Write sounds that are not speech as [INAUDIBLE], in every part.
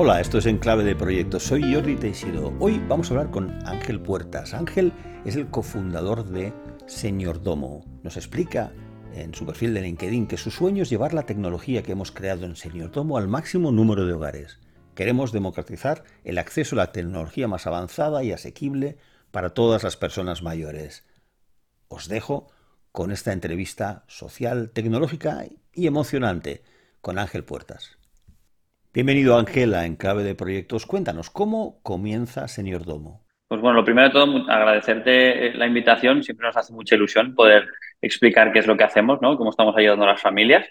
Hola, esto es Enclave de Proyectos. Soy Jordi Teixeiro. Hoy vamos a hablar con Ángel Puertas. Ángel es el cofundador de Señor Domo. Nos explica en su perfil de LinkedIn que su sueño es llevar la tecnología que hemos creado en Señor Domo al máximo número de hogares. Queremos democratizar el acceso a la tecnología más avanzada y asequible para todas las personas mayores. Os dejo con esta entrevista social, tecnológica y emocionante con Ángel Puertas. Bienvenido Ángela en Clave de Proyectos. Cuéntanos, ¿cómo comienza Señor Domo? Pues bueno, lo primero de todo, agradecerte la invitación. Siempre nos hace mucha ilusión poder explicar qué es lo que hacemos, ¿no? Cómo estamos ayudando a las familias.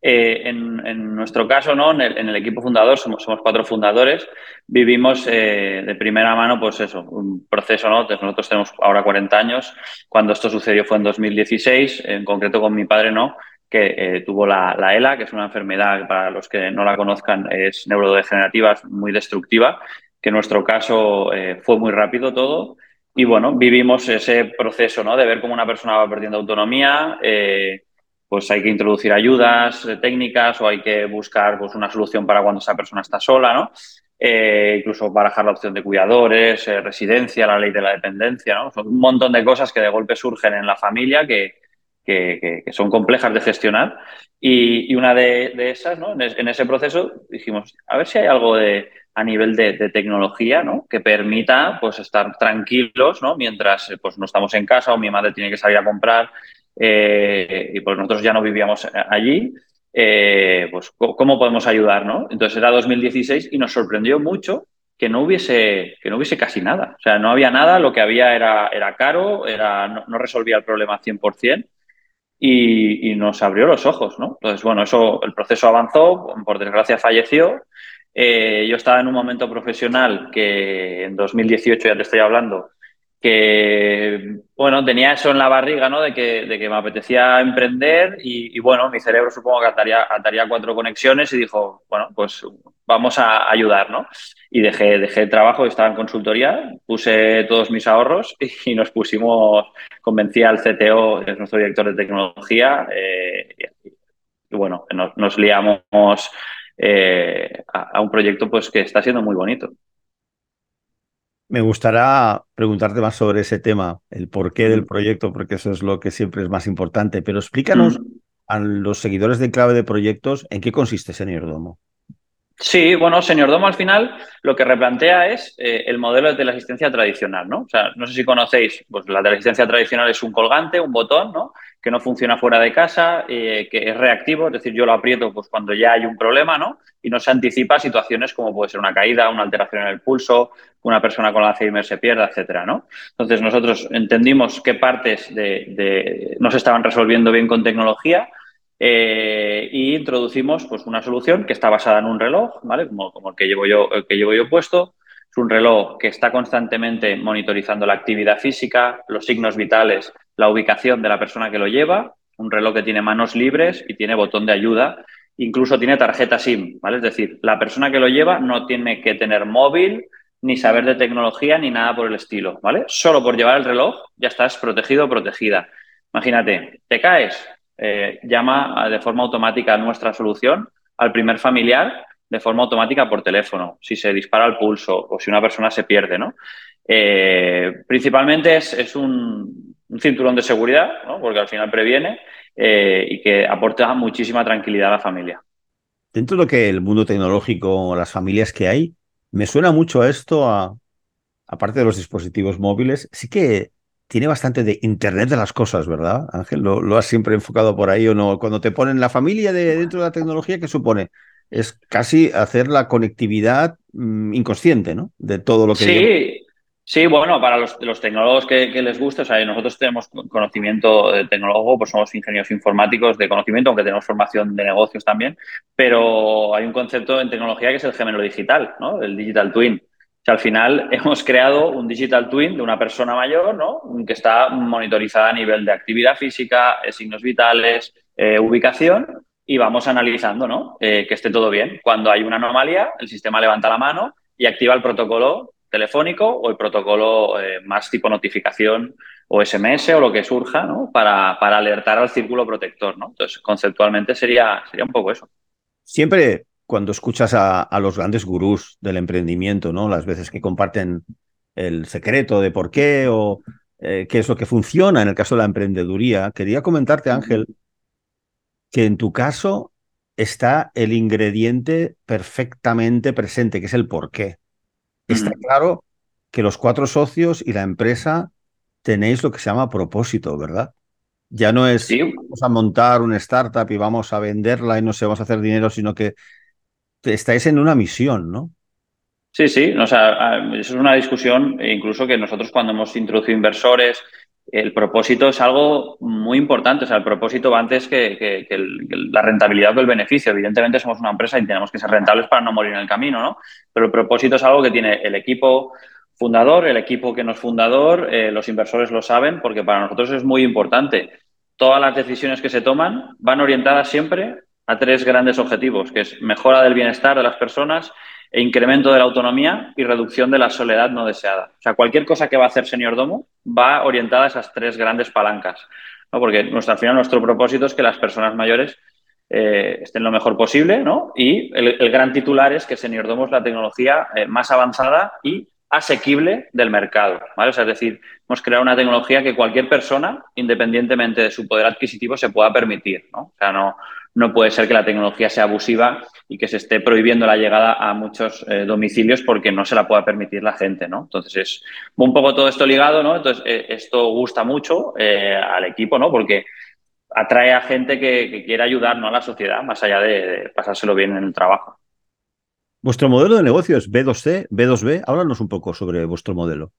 Eh, en, nuestro caso, ¿no? En el, equipo fundador, somos, somos, cuatro fundadores, vivimos eh, de primera mano, pues eso, un proceso, ¿no? Nosotros tenemos ahora 40 años. Cuando esto sucedió fue en 2016, en concreto con mi padre, ¿no? Que eh, tuvo la, ELA, que es una enfermedad para los que no la conozcan es neurodegenerativa, muy destructiva, que en nuestro caso eh, fue muy rápido todo. Y bueno, vivimos ese proceso ¿no? de ver cómo una persona va perdiendo autonomía, eh, pues hay que introducir ayudas técnicas o hay que buscar pues, una solución para cuando esa persona está sola, ¿no? incluso barajar la opción de cuidadores, residencia, la ley de la dependencia, ¿no? Son un montón de cosas que de golpe surgen en la familia que, que, son complejas de gestionar. Y, una de, esas, ¿no? en, ese proceso dijimos, a ver si hay algo de, a nivel de, tecnología ¿no? que permita pues, estar tranquilos ¿no? mientras pues, no estamos en casa o mi madre tiene que salir a comprar eh, y pues nosotros ya no vivíamos allí. Eh, pues cómo podemos ayudar, ¿no? Entonces era 2016 y nos sorprendió mucho que no hubiese, que no hubiese casi nada. O sea, no había nada, lo que había era, era caro, era, no, no resolvía el problema 100% y, nos abrió los ojos, ¿no? Entonces, bueno, eso, el proceso avanzó, por desgracia falleció. Eh, yo estaba en un momento profesional que en 2018, ya te estoy hablando, que, bueno, tenía eso en la barriga, ¿no? De que, de que me apetecía emprender y, bueno, mi cerebro supongo que ataría, ataría cuatro conexiones y dijo, bueno, pues vamos a ayudar, ¿no? Y dejé, dejé el trabajo, estaba en consultoría, puse todos mis ahorros [LAUGHS] y, nos pusimos, convencí al CTO, que es nuestro director de tecnología, eh, y, bueno, nos, liamos eh, a, un proyecto pues que está siendo muy bonito. Me gustaría preguntarte más sobre ese tema, el porqué del proyecto, porque eso es lo que siempre es más importante. Pero explícanos a los seguidores de Clave de Proyectos en qué consiste Señor Domo. Sí, bueno, Señor Domo al final lo que replantea es eh, el modelo de teleasistencia tradicional, ¿no? O sea, no sé si conocéis, pues la teleasistencia tradicional es un colgante, un botón, ¿no? Que no funciona fuera de casa, eh, que es reactivo, es decir, yo lo aprieto pues cuando ya hay un problema, ¿no? Y no se anticipa situaciones como puede ser una caída, una alteración en el pulso, una persona con Alzheimer se pierda, etcétera, ¿no? Entonces nosotros entendimos qué partes de, de, no se estaban resolviendo bien con tecnología eh, y introducimos pues, una solución que está basada en un reloj, ¿vale? Como, como, el, que llevo yo, el que llevo yo puesto. Es un reloj que está constantemente monitorizando la actividad física, los signos vitales, la ubicación de la persona que lo lleva. Un reloj que tiene manos libres y tiene botón de ayuda. Incluso tiene tarjeta SIM, ¿vale? Es decir, la persona que lo lleva no tiene que tener móvil, ni saber de tecnología, ni nada por el estilo, ¿vale? Solo por llevar el reloj ya estás protegido o protegida. Imagínate, te caes, eh, llama de forma automática a nuestra solución al primer familiar de forma automática por teléfono, si se dispara el pulso o si una persona se pierde, ¿no? Eh, principalmente es, un, cinturón de seguridad, porque al final previene eh, y que aporta muchísima tranquilidad a la familia. Dentro de lo que el mundo tecnológico, las familias que hay, me suena mucho a esto, a, aparte de los dispositivos móviles, sí que tiene bastante de Internet de las cosas, ¿verdad, Ángel? ¿Lo, has siempre enfocado por ahí o no? Cuando te ponen la familia de, dentro de la tecnología, ¿qué supone? Es casi hacer la conectividad mm, inconsciente, ¿no? De todo lo que... Sí, sí bueno, para los, los tecnólogos que, les gusta, o sea, nosotros tenemos conocimiento de tecnólogo, pues somos ingenieros informáticos de conocimiento, aunque tenemos formación de negocios también, pero hay un concepto en tecnología que es el gemelo digital, ¿no? El digital twin al final [LAUGHS] hemos creado un digital twin de una persona mayor, ¿no? Que está monitorizada a nivel de actividad física, eh, signos vitales, eh, ubicación y vamos analizando, ¿no? Eh, que esté todo bien. Cuando hay una anomalía, el sistema levanta la mano y activa el protocolo telefónico o el protocolo más tipo notificación o SMS o lo que surja, ¿no? Para, para alertar al círculo protector, ¿no? Entonces, conceptualmente sería, sería un poco eso. Siempre cuando escuchas a, los grandes gurús del emprendimiento, ¿no? Las veces que comparten el secreto de por qué o eh, qué es lo que funciona en el caso de la emprendeduría. Quería comentarte, Ángel, que en tu caso está el ingrediente perfectamente presente, que es el por qué. Está claro que los cuatro socios y la empresa tenéis lo que se llama propósito, ¿verdad? Ya no es vamos a montar una startup y vamos a venderla y no sé, vamos a hacer dinero, sino que estáis en una misión, ¿no? Sí, sí, o sea, eso es una discusión, e incluso que nosotros cuando hemos introducido inversores, el propósito es algo muy importante. O sea, el propósito va antes que, la rentabilidad o el beneficio. Evidentemente somos una empresa y tenemos que ser rentables para no morir en el camino, ¿no? Pero el propósito es algo que tiene el equipo fundador, el equipo que no es fundador, eh, los inversores lo saben, porque para nosotros es muy importante. Todas las decisiones que se toman van orientadas siempre a tres grandes objetivos, que es mejora del bienestar de las personas, e incremento de la autonomía y reducción de la soledad no deseada. O sea, cualquier cosa que va a hacer Señor Domo va orientada a esas tres grandes palancas, ¿no? porque nuestro, al final nuestro propósito es que las personas mayores eh, estén lo mejor posible ¿no? y el, gran titular es que Señor Domo es la tecnología eh, más avanzada y asequible del mercado. ¿vale? es decir, hemos creado una tecnología que cualquier persona, independientemente de su poder adquisitivo, se pueda permitir. ¿no? O sea, no, no puede ser que la tecnología sea abusiva y que se esté prohibiendo la llegada a muchos eh, domicilios porque no se la pueda permitir la gente, ¿no? Entonces es un poco todo esto ligado, ¿no? Entonces eh, esto gusta mucho eh, al equipo, ¿no? Porque atrae a gente que, quiere ayudar a la sociedad, más allá de, pasárselo bien en el trabajo. Vuestro modelo de negocio es B2C, B2B. Háblanos un poco sobre vuestro modelo.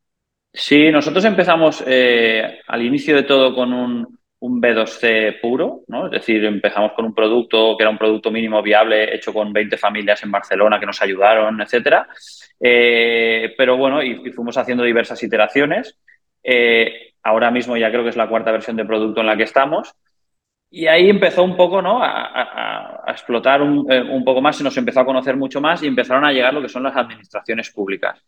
Sí, nosotros empezamos al inicio de todo con un, un B2C puro, ¿no? Es decir, empezamos con un producto que era un producto mínimo viable hecho con 20 familias en Barcelona que nos ayudaron, etcétera. Eh, pero bueno, y, fuimos haciendo diversas iteraciones. Eh, ahora mismo ya creo que es la cuarta versión de producto en la que estamos. Y ahí empezó un poco ¿no? a, explotar un, eh, un, poco más, se nos empezó a conocer mucho más y empezaron a llegar lo que son las administraciones públicas.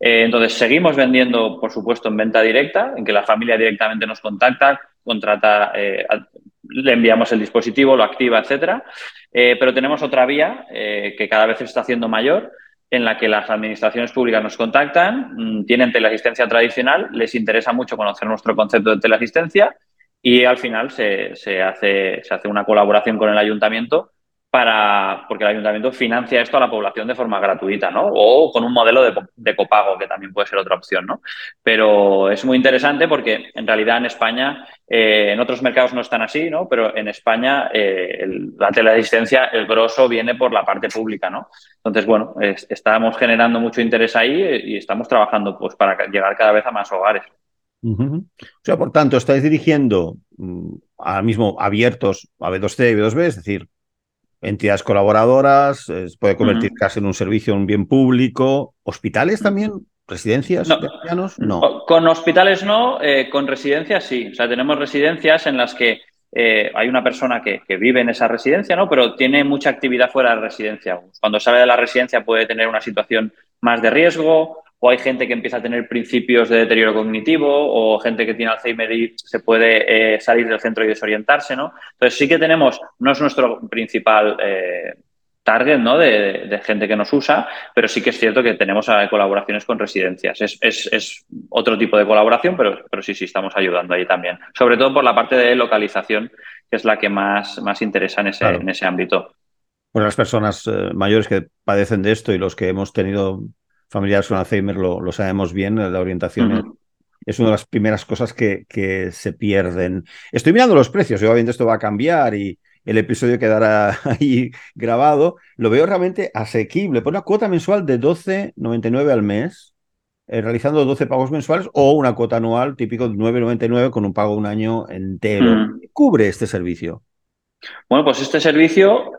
entonces, seguimos vendiendo, por supuesto, en venta directa, en que la familia directamente nos contacta, contrata, eh, le enviamos el dispositivo, lo activa, etcétera. Eh, pero tenemos otra vía eh, que cada vez se está haciendo mayor, en la que las administraciones públicas nos contactan, mm, tienen teleasistencia tradicional, les interesa mucho conocer nuestro concepto de teleasistencia y al final se, se, hace, se hace una colaboración con el ayuntamiento para, porque el ayuntamiento financia esto a la población de forma gratuita, ¿no? O con un modelo de, copago, que también puede ser otra opción, ¿no? Pero es muy interesante porque en realidad en España, eh, en otros mercados no están así, ¿no? Pero en España eh, la teleasistencia, el grosso viene por la parte pública, ¿no? Entonces, bueno, estamos generando mucho interés ahí y estamos trabajando pues para llegar cada vez a más hogares. O sea, por tanto, estáis dirigiendo mm, ahora mismo abiertos a B2C y B2B, es decir, entidades colaboradoras, puede convertir casi en un servicio, un bien público, hospitales también, residencias no. No. Con hospitales no, eh, con residencias sí. O sea, tenemos residencias en las que eh, hay una persona que, que, vive en esa residencia, ¿no? Pero tiene mucha actividad fuera de la residencia. Cuando sale de la residencia puede tener una situación más de riesgo o hay gente que empieza a tener principios de deterioro cognitivo, o gente que tiene Alzheimer y se puede eh, salir del centro y desorientarse, ¿no? Entonces sí que tenemos, no es nuestro principal eh, target, ¿no? De, gente que nos usa, pero sí que es cierto que tenemos eh, colaboraciones con residencias. Es, otro tipo de colaboración, pero, pero sí, sí, estamos ayudando ahí también. Sobre todo por la parte de localización, que es la que más, más interesa en ese, en ese ámbito. Bueno, las personas mayores que padecen de esto y los que hemos tenido familiares con Alzheimer lo, sabemos bien, la orientación es, una de las primeras cosas que, que, se pierden. Estoy mirando los precios, obviamente esto va a cambiar y el episodio quedará [LAUGHS] ahí grabado. Lo veo realmente asequible. Por una cuota mensual de 12,99 al mes, eh, realizando 12 pagos mensuales o una cuota anual típico de 9,99 con un pago un año entero. ¿Qué cubre este servicio? Bueno, pues este servicio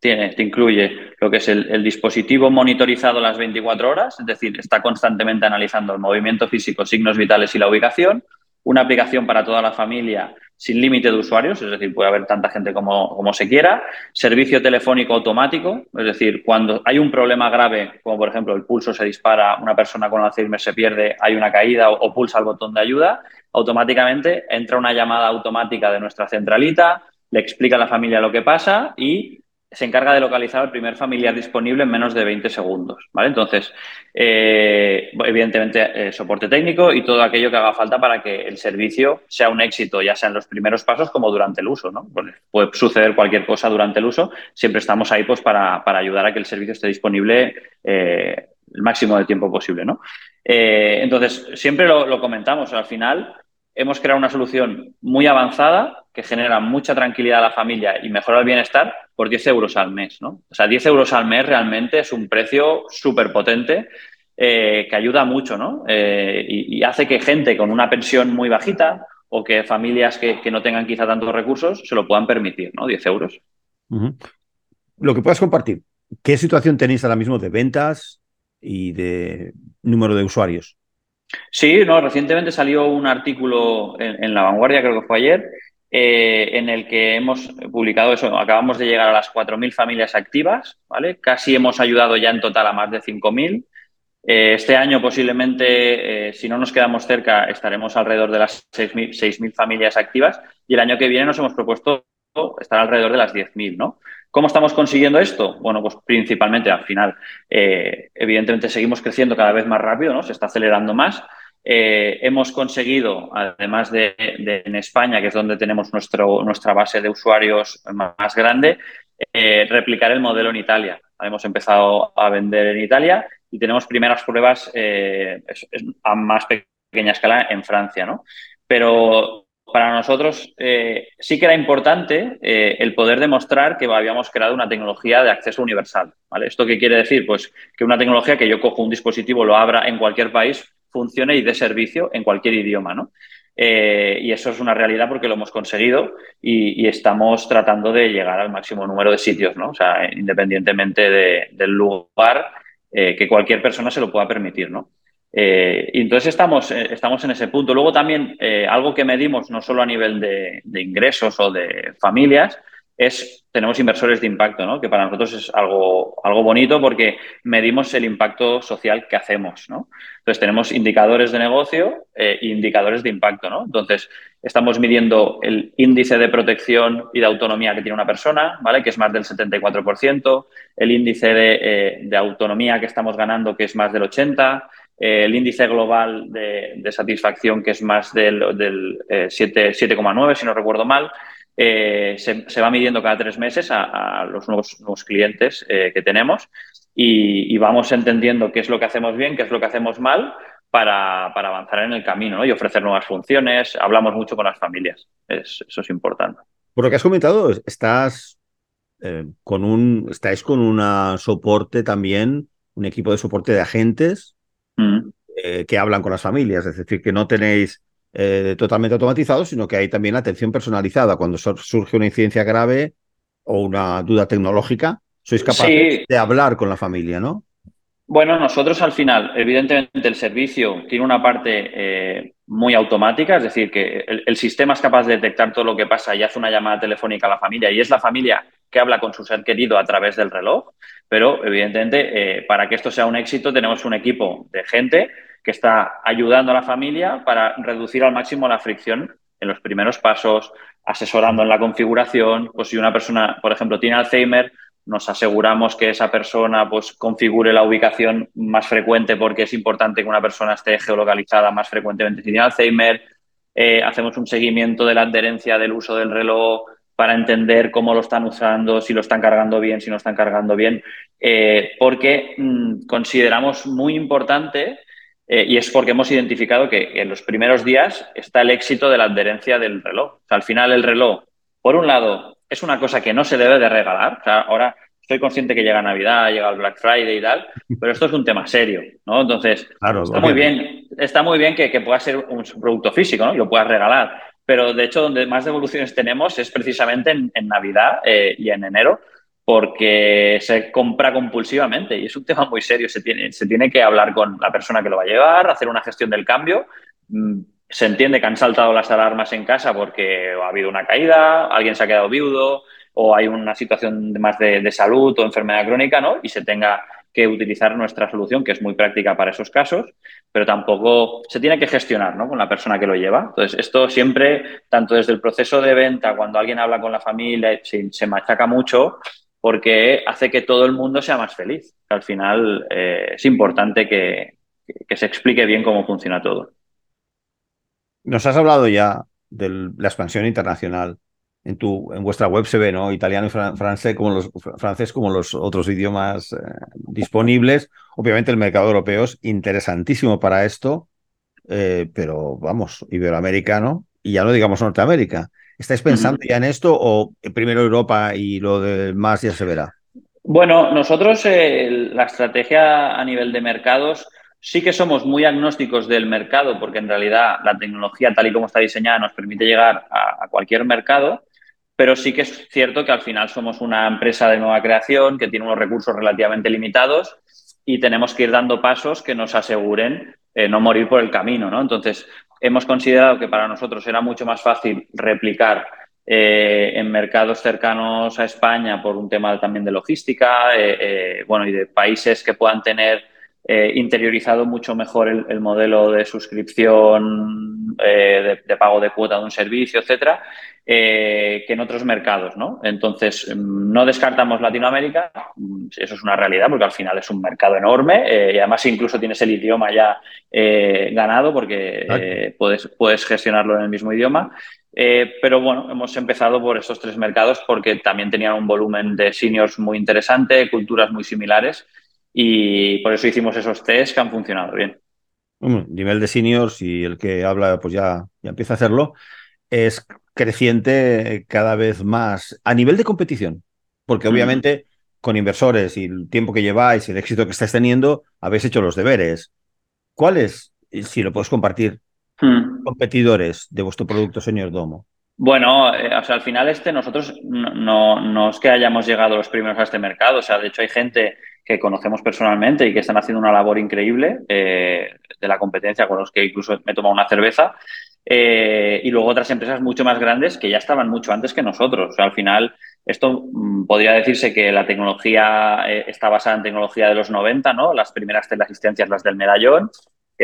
tiene, te incluye lo que es el, dispositivo monitorizado las 24 horas, es decir, está constantemente analizando el movimiento físico, signos vitales y la ubicación, una aplicación para toda la familia sin límite de usuarios, es decir, puede haber tanta gente como, como, se quiera, servicio telefónico automático, es decir, cuando hay un problema grave, como por ejemplo el pulso se dispara, una persona con Alzheimer se pierde, hay una caída o, o pulsa el botón de ayuda, automáticamente entra una llamada automática de nuestra centralita, le explica a la familia lo que pasa y se encarga de localizar al primer familiar disponible en menos de 20 segundos, ¿vale? Entonces, eh, evidentemente, eh, soporte técnico y todo aquello que haga falta para que el servicio sea un éxito, ya sea en los primeros pasos como durante el uso, ¿no? puede suceder cualquier cosa durante el uso, siempre estamos ahí pues para, ayudar a que el servicio esté disponible eh, el máximo de tiempo posible, ¿no? entonces, siempre lo comentamos, al final hemos creado una solución muy avanzada que genera mucha tranquilidad a la familia y mejora el bienestar por 10 euros al mes. ¿no? O sea, 10 euros al mes realmente es un precio súper potente eh, que ayuda mucho ¿no? Eh, y, hace que gente con una pensión muy bajita o que familias que, no tengan quizá tantos recursos se lo puedan permitir, ¿no? 10 euros. Lo que puedas compartir, ¿qué situación tenéis ahora mismo de ventas y de número de usuarios? Sí, no, recientemente salió un artículo en, La Vanguardia, creo que fue ayer, eh, en el que hemos publicado eso. Acabamos de llegar a las 4.000 familias activas, ¿vale? Casi hemos ayudado ya en total a más de 5.000. Eh, este año posiblemente, eh, si no nos quedamos cerca, estaremos alrededor de las 6.000 familias activas y el año que viene nos hemos propuesto estar alrededor de las 10.000, ¿no? ¿Cómo estamos consiguiendo esto? Bueno, pues principalmente al final, eh, evidentemente seguimos creciendo cada vez más rápido, ¿no? Se está acelerando más. Eh, hemos conseguido, además de, en España, que es donde tenemos nuestro, nuestra base de usuarios más, grande, eh, replicar el modelo en Italia. Hemos empezado a vender en Italia y tenemos primeras pruebas a más pequeña escala en Francia, ¿no? Pero para nosotros eh, sí que era importante eh, el poder demostrar que habíamos creado una tecnología de acceso universal. ¿vale? ¿Esto qué quiere decir? Pues que una tecnología que yo cojo un dispositivo, lo abra en cualquier país, funcione y dé servicio en cualquier idioma. ¿no? Eh, y eso es una realidad porque lo hemos conseguido y, estamos tratando de llegar al máximo número de sitios, ¿no? o sea, independientemente del lugar, que cualquier persona se lo pueda permitir. ¿no? Eh, y entonces estamos, eh, estamos en ese punto. Luego también eh, algo que medimos no solo a nivel de, ingresos o de familias, es tenemos inversores de impacto, ¿no? que para nosotros es algo, algo bonito porque medimos el impacto social que hacemos. ¿no? Entonces tenemos indicadores de negocio e indicadores de impacto. ¿no? Entonces estamos midiendo el índice de protección y de autonomía que tiene una persona, ¿vale? que es más del 74%, el índice de, autonomía que estamos ganando, que es más del 80%, eh, el índice global de, satisfacción, que es más del, del 7,9, eh, si no recuerdo mal, eh, se, va midiendo cada tres meses a, los nuevos, nuevos clientes que tenemos y, vamos entendiendo qué es lo que hacemos bien, qué es lo que hacemos mal para, avanzar en el camino y ofrecer nuevas funciones. Hablamos mucho con las familias, eso es importante. Por lo que has comentado, estás con un, estáis con un soporte también, un equipo de soporte de agentes Mm. Eh, que hablan con las familias, es decir, que no tenéis eh, totalmente automatizado, sino que hay también atención personalizada. Cuando surge una incidencia grave o una duda tecnológica, sois capaces de hablar con la familia, ¿no? Bueno, nosotros al final, evidentemente el servicio tiene una parte eh, muy automática, es decir, que el, sistema es capaz de detectar todo lo que pasa y hace una llamada telefónica a la familia y es la familia que habla con su ser querido a través del reloj, pero evidentemente eh, para que esto sea un éxito tenemos un equipo de gente que está ayudando a la familia para reducir al máximo la fricción en los primeros pasos, asesorando en la configuración, pues si una persona, por ejemplo, tiene Alzheimer, nos aseguramos que esa persona pues, configure la ubicación más frecuente porque es importante que una persona esté geolocalizada más frecuentemente si tiene Alzheimer. Eh, hacemos un seguimiento de la adherencia del uso del reloj para entender cómo lo están usando, si lo están cargando bien, si no están cargando bien, eh, porque mm, consideramos muy importante eh, y es porque hemos identificado que en los primeros días está el éxito de la adherencia del reloj. al final el reloj, por un lado, es una cosa que no se debe de regalar. ahora estoy consciente que llega Navidad, llega el Black Friday y tal, pero esto es un tema serio, ¿no? Entonces, está, muy bien, está muy bien que, pueda ser un producto físico, ¿no? Y lo puedas regalar. Pero de hecho, donde más devoluciones tenemos es precisamente en, Navidad eh, y en enero, porque se compra compulsivamente y es un tema muy serio. Se tiene, se tiene que hablar con la persona que lo va a llevar, hacer una gestión del cambio. Mm, se entiende que han saltado las alarmas en casa porque ha habido una caída, alguien se ha quedado viudo o hay una situación más de, de salud o enfermedad crónica, ¿no? Y se tenga que utilizar nuestra solución, que es muy práctica para esos casos, pero tampoco se tiene que gestionar ¿no? con la persona que lo lleva. Entonces, esto siempre, tanto desde el proceso de venta, cuando alguien habla con la familia, se, se machaca mucho, porque hace que todo el mundo sea más feliz. Al final eh, es importante que, que, se explique bien cómo funciona todo. Nos has hablado ya de la expansión internacional. En, tu, en vuestra web se ve, ¿no? Italiano y francés como los, francés como los otros idiomas eh, disponibles. Obviamente el mercado europeo es interesantísimo para esto, eh, pero vamos, iberoamericano y ya no digamos Norteamérica. ¿Estáis pensando ya en esto o primero Europa y lo demás ya se verá? Bueno, nosotros eh, la estrategia a nivel de mercados sí que somos muy agnósticos del mercado porque en realidad la tecnología tal y como está diseñada nos permite llegar a, a cualquier mercado, pero sí que es cierto que al final somos una empresa de nueva creación que tiene unos recursos relativamente limitados y tenemos que ir dando pasos que nos aseguren eh, no morir por el camino, ¿no? Entonces, hemos considerado que para nosotros era mucho más fácil replicar eh, en mercados cercanos a España por un tema también de logística, eh, bueno, y de países que puedan tener interiorizado mucho mejor el, modelo de suscripción, de, de, pago de cuota de un servicio, etcétera, eh, que en otros mercados, ¿no? Entonces, mm, no descartamos Latinoamérica, mm, eso es una realidad porque al final es un mercado enorme eh, y además incluso tienes el idioma ya eh, ganado porque puedes, puedes gestionarlo en el mismo idioma. pero bueno, hemos empezado por esos tres mercados porque también tenían un volumen de seniors muy interesante, culturas muy similares y por eso hicimos esos test que han funcionado bien. nivel de seniors y el que habla pues ya, ya empieza a hacerlo es creciente cada vez más a nivel de competición, porque obviamente con inversores y el tiempo que lleváis y el éxito que estáis teniendo, habéis hecho los deberes. ¿Cuáles, si lo puedes compartir, hmm. competidores de vuestro producto, señor Domo? Bueno, eh, o sea, al final este nosotros no, no, es que hayamos llegado los primeros a este mercado, o sea, de hecho hay gente que conocemos personalmente y que están haciendo una labor increíble eh, de la competencia con los que incluso me he tomado una cerveza eh, y luego otras empresas mucho más grandes que ya estaban mucho antes que nosotros. al final, esto mm, podría decirse que la tecnología eh, está basada en tecnología de los 90, ¿no? Las primeras teleasistencias, las del medallón,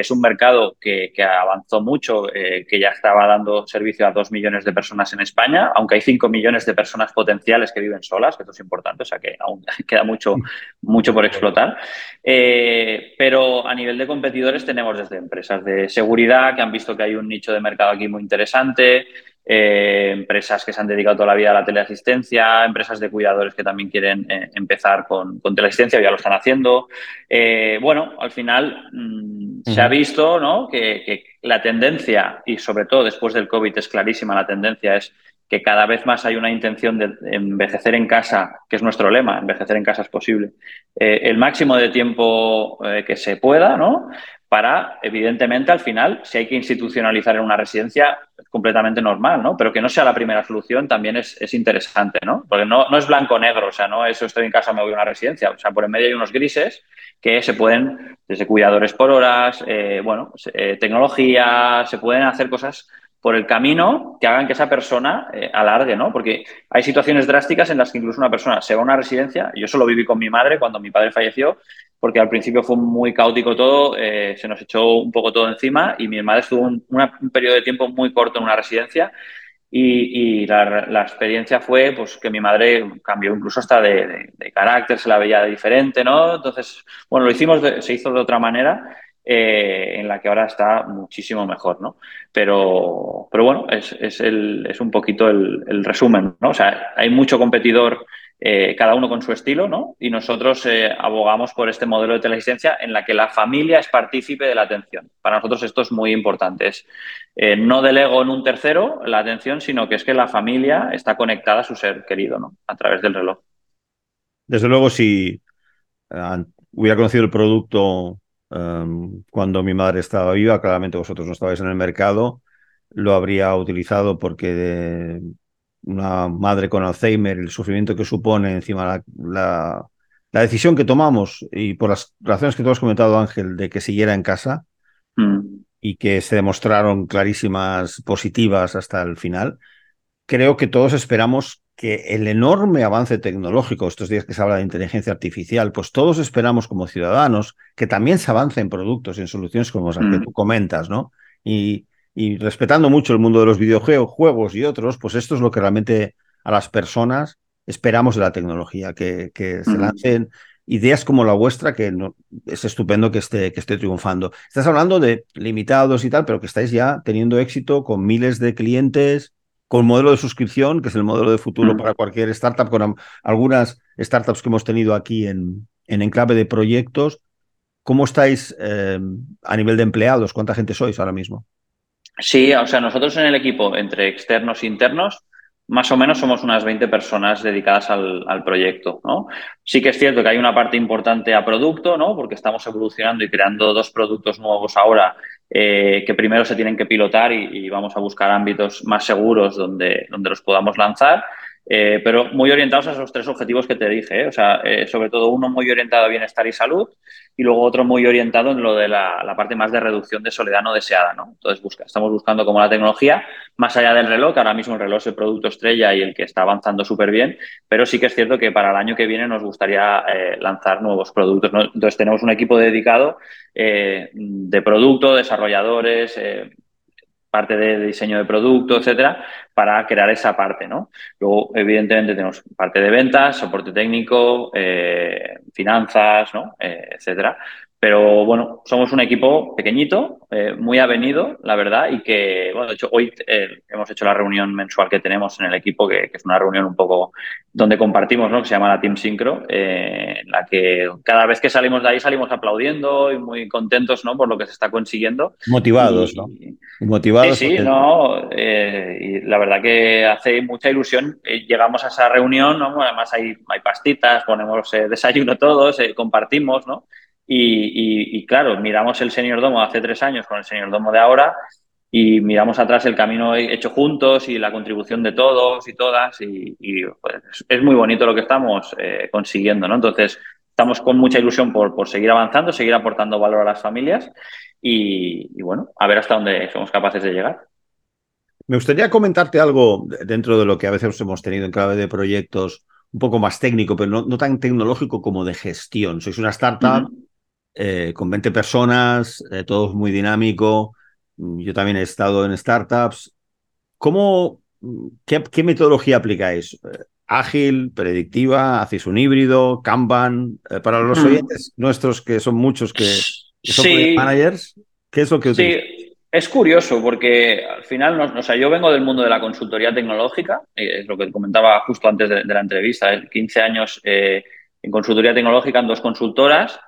es un mercado que, avanzó mucho, eh, que ya estaba dando servicio a dos millones de personas en España, aunque hay cinco millones de personas potenciales que viven solas, que esto es importante, o sea que aún [LAUGHS] queda mucho, mucho por explotar. Eh, pero a nivel de competidores tenemos desde empresas de seguridad que han visto que hay un nicho de mercado aquí muy interesante, eh, empresas que se han dedicado toda la vida a la teleasistencia, empresas de cuidadores que también quieren eh, empezar con, con, teleasistencia, ya lo están haciendo. Eh, bueno, al final mm, se ha visto ¿no? que, que, la tendencia, y sobre todo después del COVID es clarísima, la tendencia es que cada vez más hay una intención de envejecer en casa, que es nuestro lema, envejecer en casa es posible, el máximo de tiempo que se pueda, ¿no? Para, evidentemente, al final, si hay que institucionalizar en una residencia, es completamente normal, ¿no? Pero que no sea la primera solución también es, interesante, ¿no? Porque no, no es blanco-negro, o sea, no eso estoy en casa, me voy a una residencia, o sea, por en medio hay unos grises que se pueden, desde cuidadores por horas, eh, bueno, eh, tecnología, se pueden hacer cosas por el camino que hagan que esa persona eh, alargue, ¿no? Porque hay situaciones drásticas en las que incluso una persona se va a una residencia, yo solo viví con mi madre cuando mi padre falleció, porque al principio fue muy caótico todo, eh, se nos echó un poco todo encima y mi madre estuvo un, periodo de tiempo muy corto en una residencia y, la, experiencia fue pues, que mi madre cambió incluso hasta de, carácter, se la veía diferente, ¿no? Entonces, bueno, lo hicimos, se hizo de otra manera eh, en la que ahora está muchísimo mejor, ¿no? Pero, pero bueno, es, es, el, es un poquito el, resumen, ¿no? O sea, hay mucho competidor, eh, cada uno con su estilo, ¿no? Y nosotros eh, abogamos por este modelo de teleasistencia en la que la familia es partícipe de la atención. Para nosotros esto es muy importante. Es, no delego en un tercero la atención, sino que es que la familia está conectada a su ser querido, ¿no? A través del reloj. Desde luego, si hubiera conocido el producto cuando mi madre estaba viva, claramente vosotros no estabais en el mercado, lo habría utilizado porque una madre con Alzheimer, el sufrimiento que supone encima la, la, decisión que tomamos y por las razones que tú has comentado, Ángel, de que siguiera en casa mm. y que se demostraron clarísimas positivas hasta el final, creo que todos esperamos que el enorme avance tecnológico, estos días que se habla de inteligencia artificial, pues todos esperamos como ciudadanos que también se avance en productos, en soluciones como las que mm. tú comentas, ¿no? Y, y, respetando mucho el mundo de los videojuegos y otros, pues esto es lo que realmente a las personas esperamos de la tecnología, que, se lancen ideas como la vuestra, que es estupendo que esté, que esté triunfando. Estás hablando de limitados y tal, pero que estáis ya teniendo éxito con miles de clientes, con modelo de suscripción, que es el modelo de futuro para cualquier startup, con algunas startups que hemos tenido aquí en, en Enclave de Proyectos. ¿Cómo estáis eh, a nivel de empleados? ¿Cuánta gente sois ahora mismo? Sí, o sea, nosotros en el equipo, entre externos e internos, más o menos somos unas 20 personas dedicadas al, proyecto, ¿no? Sí que es cierto que hay una parte importante a producto, ¿no? Porque estamos evolucionando y creando dos productos nuevos ahora eh, que primero se tienen que pilotar y, vamos a buscar ámbitos más seguros donde, donde los podamos lanzar. Eh, pero muy orientados a esos tres objetivos que te dije, ¿eh? o sea, eh, sobre todo uno muy orientado a bienestar y salud y luego otro muy orientado en lo de la, parte más de reducción de soledad no deseada, ¿no? Entonces busca, estamos buscando como la tecnología, más allá del reloj, que ahora mismo el reloj es el producto estrella y el que está avanzando súper bien, pero sí que es cierto que para el año que viene nos gustaría lanzar nuevos productos, Entonces tenemos un equipo dedicado de producto, desarrolladores, parte de diseño de producto, etcétera, para crear esa parte, ¿no? Luego, evidentemente, tenemos parte de ventas, soporte técnico, eh, finanzas, ¿no? Eh, etcétera. Pero bueno, somos un equipo pequeñito, eh, muy avenido, la verdad, y que, bueno, de hecho, hoy eh, hemos hecho la reunión mensual que tenemos en el equipo, que, es una reunión un poco donde compartimos, ¿no? Que se llama la Team Synchro, eh, en la que cada vez que salimos de ahí salimos aplaudiendo y muy contentos, ¿no? Por lo que se está consiguiendo. Motivados, ¿no? Motivados. Sí, sí, no. y la verdad que hace mucha ilusión. llegamos a esa reunión, ¿no? Además hay, hay pastitas, ponemos desayuno todos, compartimos, ¿no? Y, claro, miramos el Señor Domo hace tres años con el Señor Domo de ahora y miramos atrás el camino hecho juntos y la contribución de todos y todas y, pues, es muy bonito lo que estamos eh, consiguiendo, ¿no? Entonces, estamos con mucha ilusión por, por, seguir avanzando, seguir aportando valor a las familias y, bueno, a ver hasta dónde somos capaces de llegar. Me gustaría comentarte algo dentro de lo que a veces hemos tenido en clave de proyectos un poco más técnico, pero no, tan tecnológico como de gestión. Sois una startup eh, con 20 personas, eh, todo muy dinámico. Mm, yo también he estado en startups. ¿Cómo, qué, metodología aplicáis? Eh, ¿Ágil, predictiva? ¿Hacéis un híbrido? ¿Kanban? para los mm. oyentes nuestros, que son muchos que, son managers, ¿qué es lo que? Sí. Es curioso porque al final, o sea, yo vengo del mundo de la consultoría tecnológica, es lo que comentaba justo antes de, la entrevista, 15 años en consultoría tecnológica en dos consultoras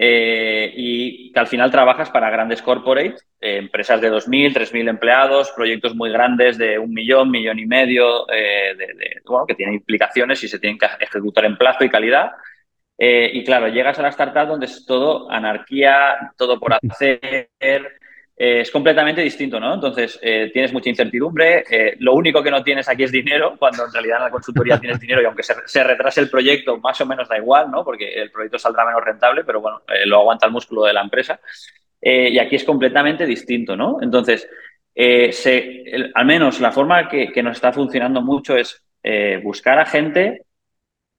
eh, y que al final trabajas para grandes corporates, eh, empresas de 2.000, 3.000 empleados, proyectos muy grandes de un millón, millón y medio, eh, que tienen implicaciones y se tienen que ejecutar en plazo y calidad. y claro, llegas a la startup donde es todo anarquía, todo por [LAUGHS] hacer, eh, es completamente distinto, ¿no? Entonces, eh, tienes mucha incertidumbre, eh, lo único que no tienes aquí es dinero, cuando en realidad en la consultoría tienes dinero y aunque se, retrase el proyecto, más o menos da igual, ¿no? Porque el proyecto saldrá menos rentable, pero bueno, lo aguanta el músculo de la empresa. y aquí es completamente distinto, ¿no? Entonces, al menos la forma que, que, nos está funcionando mucho es buscar a gente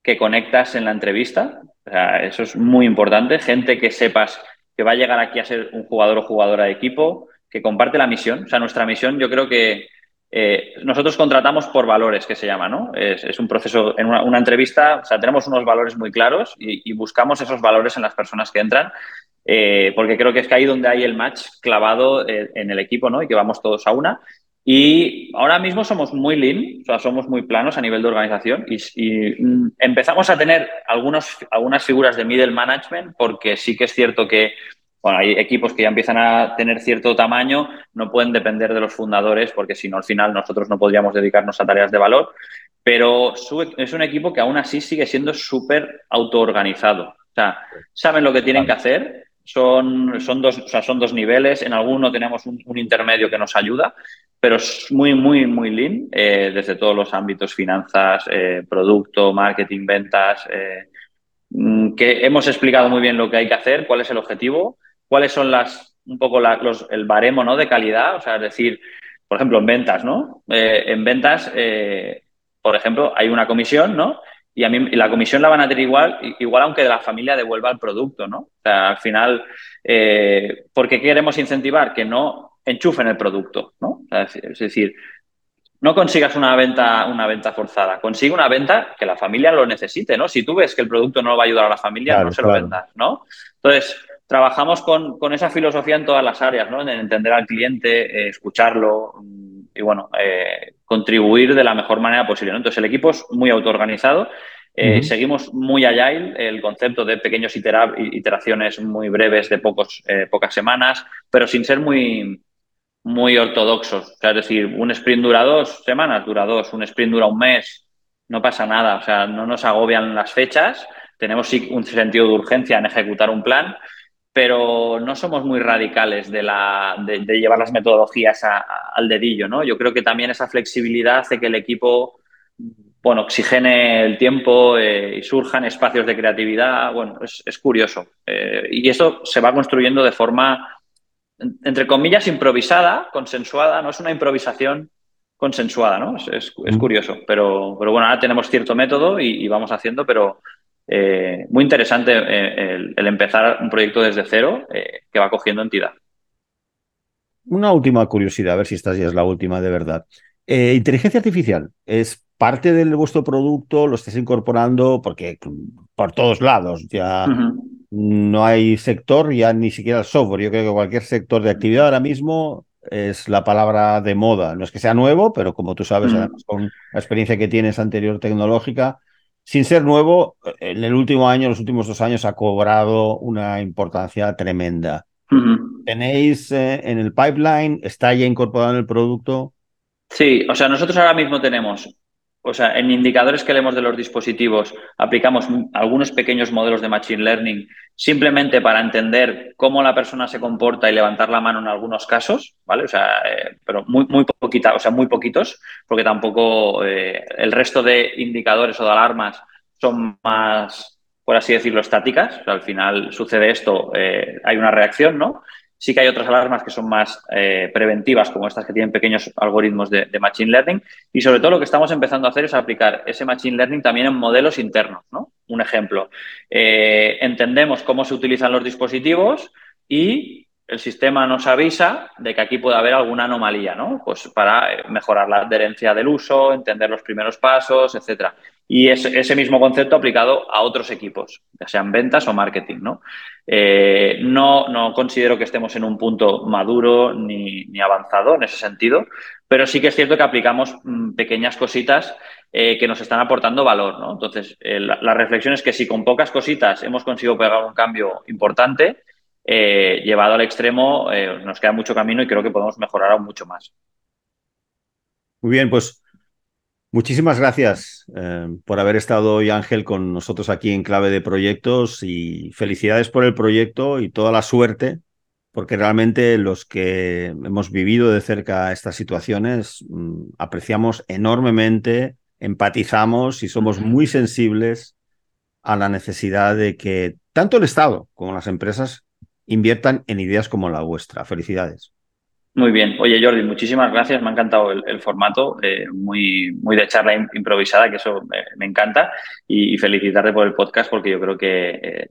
que conectas en la entrevista, o sea, eso es muy importante, gente que sepas que va a llegar aquí a ser un jugador o jugadora de equipo, que comparte la misión. O sea, nuestra misión yo creo que eh, nosotros contratamos por valores, que se llama, ¿no? Es, un proceso, en una, entrevista, o sea, tenemos unos valores muy claros y, buscamos esos valores en las personas que entran, eh, porque creo que es que ahí donde hay el match clavado eh, en el equipo, ¿no? Y que vamos todos a una. Y ahora mismo somos muy lean, o sea, somos muy planos a nivel de organización y, mm, empezamos a tener algunos, algunas figuras de middle management porque sí que es cierto que bueno, hay equipos que ya empiezan a tener cierto tamaño, no pueden depender de los fundadores porque si no al final nosotros no podríamos dedicarnos a tareas de valor, pero es un equipo que aún así sigue siendo súper autoorganizado. O sea, saben lo que tienen que hacer, son, son, dos, o sea, son dos niveles, en alguno tenemos un, intermedio que nos ayuda, pero es muy, muy, muy lean eh, desde todos los ámbitos, finanzas, eh, producto, marketing, ventas, eh, mm, que hemos explicado muy bien lo que hay que hacer, cuál es el objetivo, cuáles son las, un poco los, el baremo ¿no? de calidad, o sea, es decir, por ejemplo, en ventas, ¿no? en ventas, por ejemplo, hay una comisión, ¿no? Y a mí la comisión la van a tener igual, igual aunque la familia devuelva el producto, ¿no? O sea, al final, ¿por qué queremos incentivar? Que no enchufen el producto, ¿no? es decir, no consigas una venta, una venta forzada, consigue una venta que la familia lo necesite, ¿no? Si tú ves que el producto no va a ayudar a la familia, no se lo vendas, ¿no? Entonces, trabajamos con, esa filosofía en todas las áreas, ¿no? En entender al cliente, eh, escucharlo mm, y, bueno, eh, contribuir de la mejor manera posible, Entonces, el equipo es muy autoorganizado. Eh, seguimos muy agile, el concepto de pequeños iteraciones muy breves de pocos, pocas semanas, pero sin ser muy, muy ortodoxos. es decir, un sprint dura dos semanas, dura dos, un sprint dura un mes, no pasa nada. O sea, no nos agobian las fechas, tenemos sí un sentido de urgencia en ejecutar un plan, pero no somos muy radicales de, la, de, llevar las metodologías al dedillo, ¿no? Yo creo que también esa flexibilidad hace que el equipo, bueno, oxigene el tiempo eh, y surjan espacios de creatividad. Bueno, es, curioso. Eh, y eso se va construyendo de forma entre comillas, improvisada, consensuada, no es una improvisación consensuada, ¿no? Es, curioso, pero, pero, bueno, ahora tenemos cierto método y, vamos haciendo, pero eh, muy interesante eh, el, empezar un proyecto desde cero eh, que va cogiendo entidad. Una última curiosidad, a ver si esta ya es la última de verdad. inteligencia artificial es parte de vuestro producto, lo estáis incorporando porque por todos lados ya no hay sector, ya ni siquiera el software. Yo creo que cualquier sector de actividad ahora mismo es la palabra de moda. No es que sea nuevo, pero como tú sabes, mm. con la experiencia que tienes anterior tecnológica, sin ser nuevo, en el último año, los últimos dos años, ha cobrado una importancia tremenda. ¿Tenéis eh, en el pipeline? ¿Está ya incorporado en el producto? Sí, o sea, nosotros ahora mismo tenemos o sea, en indicadores que leemos de los dispositivos, aplicamos algunos pequeños modelos de Machine Learning simplemente para entender cómo la persona se comporta y levantar la mano en algunos casos, ¿vale? O sea, eh, pero muy, muy poquita, o sea, muy poquitos, porque tampoco eh, el resto de indicadores o de alarmas son más, por así decirlo, estáticas. al final sucede esto, eh, hay una reacción, ¿no? Sí que hay otras alarmas que son más eh, preventivas, como estas que tienen pequeños algoritmos de, Machine Learning. Y sobre todo lo que estamos empezando a hacer es aplicar ese Machine Learning también en modelos internos. ¿no? Un ejemplo, eh, entendemos cómo se utilizan los dispositivos y el sistema nos avisa de que aquí puede haber alguna anomalía, ¿no? Pues para eh, mejorar la adherencia del uso, entender los primeros pasos, etcétera. Y es ese mismo concepto aplicado a otros equipos, ya sean ventas o marketing, ¿no? Eh, no, no, considero que estemos en un punto maduro ni, avanzado en ese sentido, pero sí que es cierto que aplicamos mm, pequeñas cositas eh, que nos están aportando valor, ¿no? Entonces, la reflexión es que si con pocas cositas hemos conseguido pegar un cambio importante, eh, llevado al extremo, eh, nos queda mucho camino y creo que podemos mejorar aún mucho más. Muy bien, pues muchísimas gracias eh, por haber estado hoy, Ángel, con nosotros aquí en Clave de Proyectos y felicidades por el proyecto y toda la suerte, porque realmente los que hemos vivido de cerca estas situaciones mm, apreciamos enormemente, empatizamos y somos muy sensibles a la necesidad de que tanto el Estado como las empresas inviertan en ideas como la vuestra. Felicidades. Muy bien. Oye, Jordi, muchísimas gracias. Me ha encantado el, formato, eh, muy, muy de charla improvisada, que eso me, encanta. Y, felicitarte por el podcast, porque yo creo que eh,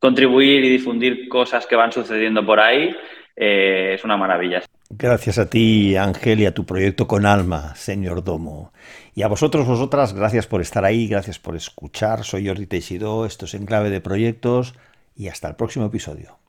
contribuir y difundir cosas que van sucediendo por ahí eh, es una maravilla. Gracias a ti, Ángel, y a tu proyecto con alma, señor Domo. Y a vosotros, vosotras, gracias por estar ahí, gracias por escuchar. Soy Jordi Teixidó, esto es Enclave de Proyectos y hasta el próximo episodio.